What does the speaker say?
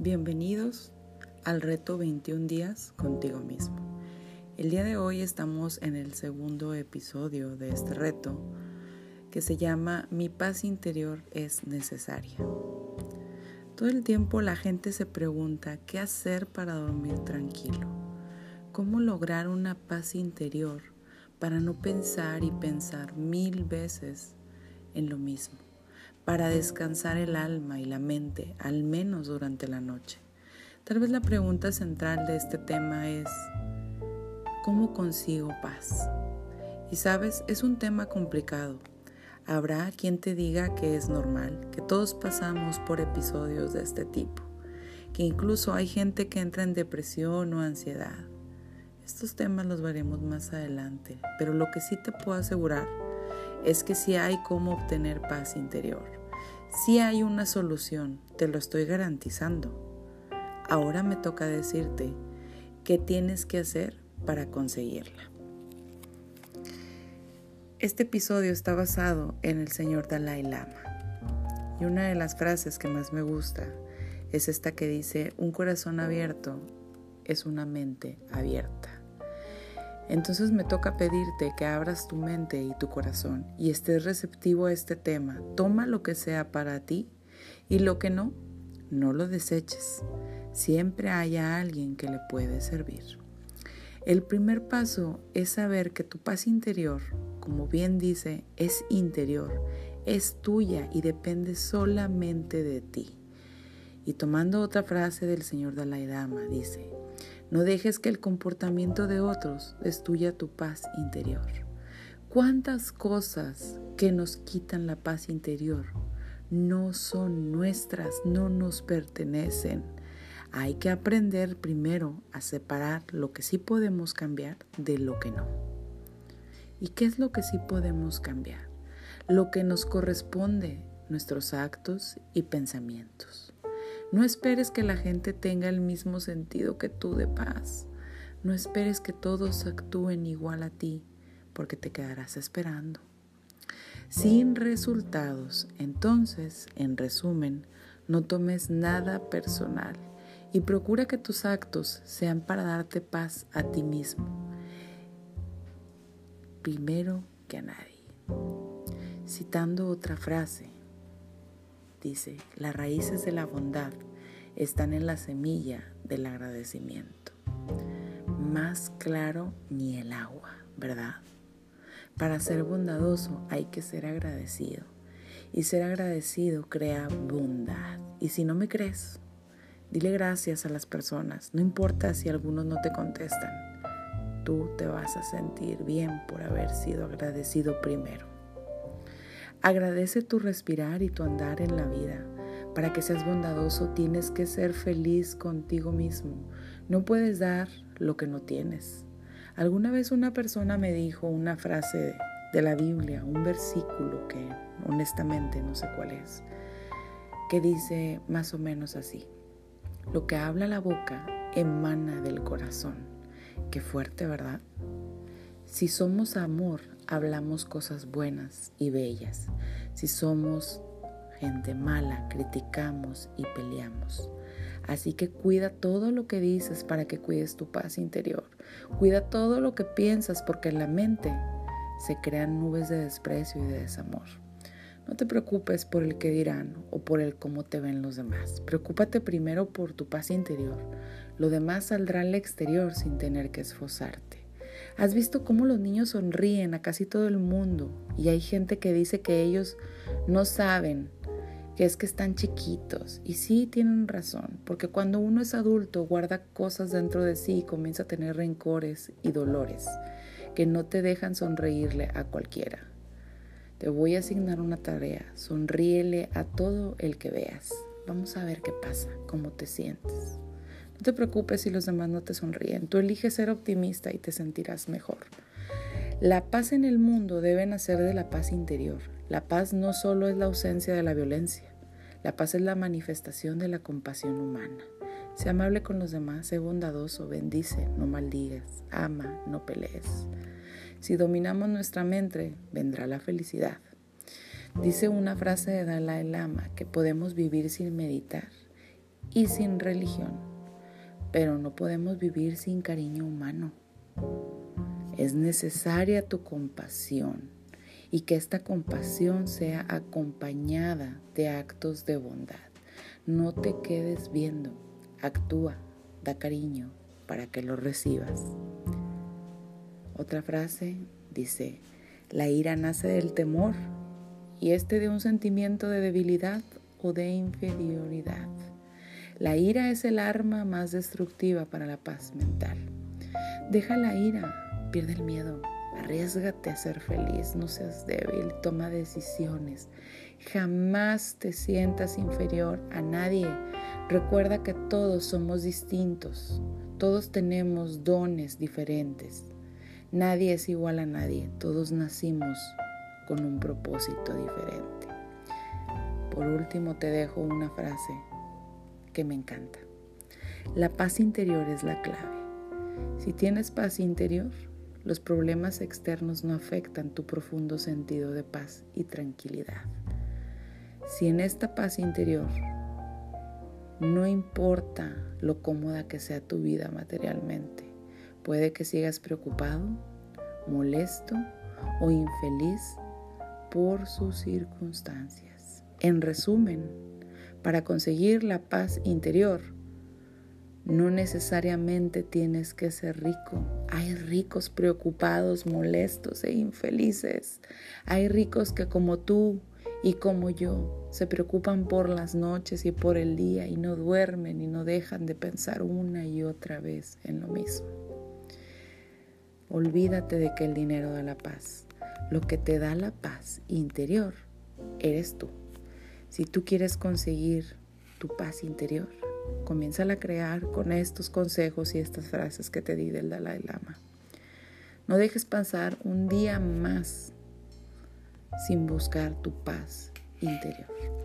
Bienvenidos al reto 21 días contigo mismo. El día de hoy estamos en el segundo episodio de este reto que se llama Mi paz interior es necesaria. Todo el tiempo la gente se pregunta qué hacer para dormir tranquilo, cómo lograr una paz interior para no pensar y pensar mil veces en lo mismo para descansar el alma y la mente, al menos durante la noche. Tal vez la pregunta central de este tema es, ¿cómo consigo paz? Y sabes, es un tema complicado. Habrá quien te diga que es normal, que todos pasamos por episodios de este tipo, que incluso hay gente que entra en depresión o ansiedad. Estos temas los veremos más adelante, pero lo que sí te puedo asegurar es que sí hay cómo obtener paz interior. Si hay una solución, te lo estoy garantizando. Ahora me toca decirte qué tienes que hacer para conseguirla. Este episodio está basado en el señor Dalai Lama. Y una de las frases que más me gusta es esta que dice, un corazón abierto es una mente abierta. Entonces me toca pedirte que abras tu mente y tu corazón y estés receptivo a este tema. Toma lo que sea para ti y lo que no, no lo deseches. Siempre haya alguien que le puede servir. El primer paso es saber que tu paz interior, como bien dice, es interior, es tuya y depende solamente de ti. Y tomando otra frase del señor Dalai Lama, dice, no dejes que el comportamiento de otros destruya tu paz interior. ¿Cuántas cosas que nos quitan la paz interior no son nuestras, no nos pertenecen? Hay que aprender primero a separar lo que sí podemos cambiar de lo que no. ¿Y qué es lo que sí podemos cambiar? Lo que nos corresponde, nuestros actos y pensamientos. No esperes que la gente tenga el mismo sentido que tú de paz. No esperes que todos actúen igual a ti, porque te quedarás esperando. Sin resultados, entonces, en resumen, no tomes nada personal y procura que tus actos sean para darte paz a ti mismo, primero que a nadie. Citando otra frase, dice, las raíces de la bondad están en la semilla del agradecimiento. Más claro ni el agua, ¿verdad? Para ser bondadoso hay que ser agradecido. Y ser agradecido crea bondad. Y si no me crees, dile gracias a las personas. No importa si algunos no te contestan. Tú te vas a sentir bien por haber sido agradecido primero. Agradece tu respirar y tu andar en la vida. Para que seas bondadoso tienes que ser feliz contigo mismo. No puedes dar lo que no tienes. Alguna vez una persona me dijo una frase de la Biblia, un versículo que honestamente no sé cuál es, que dice más o menos así. Lo que habla la boca emana del corazón. Qué fuerte, ¿verdad? Si somos amor, hablamos cosas buenas y bellas. Si somos gente mala, criticamos y peleamos. Así que cuida todo lo que dices para que cuides tu paz interior. Cuida todo lo que piensas porque en la mente se crean nubes de desprecio y de desamor. No te preocupes por el que dirán o por el cómo te ven los demás. Preocúpate primero por tu paz interior. Lo demás saldrá al exterior sin tener que esforzarte. ¿Has visto cómo los niños sonríen a casi todo el mundo? Y hay gente que dice que ellos no saben, que es que están chiquitos. Y sí tienen razón, porque cuando uno es adulto guarda cosas dentro de sí y comienza a tener rencores y dolores que no te dejan sonreírle a cualquiera. Te voy a asignar una tarea, sonríele a todo el que veas. Vamos a ver qué pasa, cómo te sientes. No te preocupes si los demás no te sonríen. Tú eliges ser optimista y te sentirás mejor. La paz en el mundo debe nacer de la paz interior. La paz no solo es la ausencia de la violencia. La paz es la manifestación de la compasión humana. Sé amable con los demás, sé bondadoso, bendice, no maldigas, ama, no pelees. Si dominamos nuestra mente, vendrá la felicidad. Dice una frase de Dalai Lama que podemos vivir sin meditar y sin religión, pero no podemos vivir sin cariño humano. Es necesaria tu compasión y que esta compasión sea acompañada de actos de bondad. No te quedes viendo, actúa, da cariño para que lo recibas. Otra frase dice, la ira nace del temor y este de un sentimiento de debilidad o de inferioridad. La ira es el arma más destructiva para la paz mental. Deja la ira, pierde el miedo, arriesgate a ser feliz, no seas débil, toma decisiones. Jamás te sientas inferior a nadie. Recuerda que todos somos distintos, todos tenemos dones diferentes. Nadie es igual a nadie, todos nacimos con un propósito diferente. Por último te dejo una frase que me encanta. La paz interior es la clave. Si tienes paz interior, los problemas externos no afectan tu profundo sentido de paz y tranquilidad. Si en esta paz interior no importa lo cómoda que sea tu vida materialmente, puede que sigas preocupado, molesto o infeliz por sus circunstancias. En resumen, para conseguir la paz interior, no necesariamente tienes que ser rico. Hay ricos preocupados, molestos e infelices. Hay ricos que como tú y como yo se preocupan por las noches y por el día y no duermen y no dejan de pensar una y otra vez en lo mismo. Olvídate de que el dinero da la paz. Lo que te da la paz interior eres tú. Si tú quieres conseguir tu paz interior, comienza a crear con estos consejos y estas frases que te di del Dalai Lama. No dejes pasar un día más sin buscar tu paz interior.